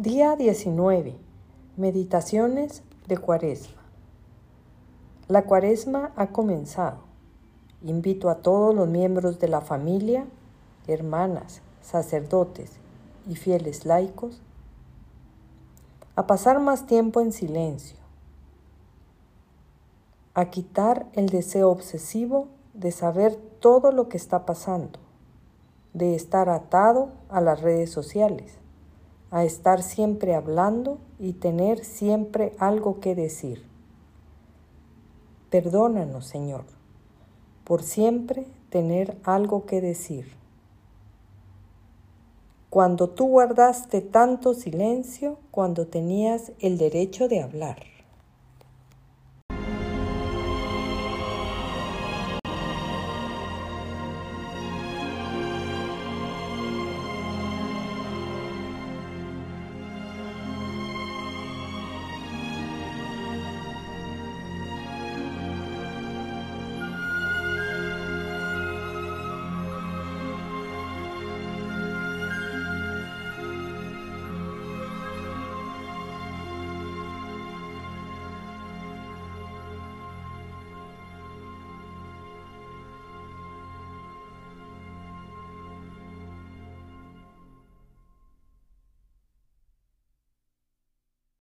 Día 19. Meditaciones de Cuaresma. La Cuaresma ha comenzado. Invito a todos los miembros de la familia, hermanas, sacerdotes y fieles laicos a pasar más tiempo en silencio, a quitar el deseo obsesivo de saber todo lo que está pasando, de estar atado a las redes sociales a estar siempre hablando y tener siempre algo que decir. Perdónanos, Señor, por siempre tener algo que decir. Cuando tú guardaste tanto silencio cuando tenías el derecho de hablar.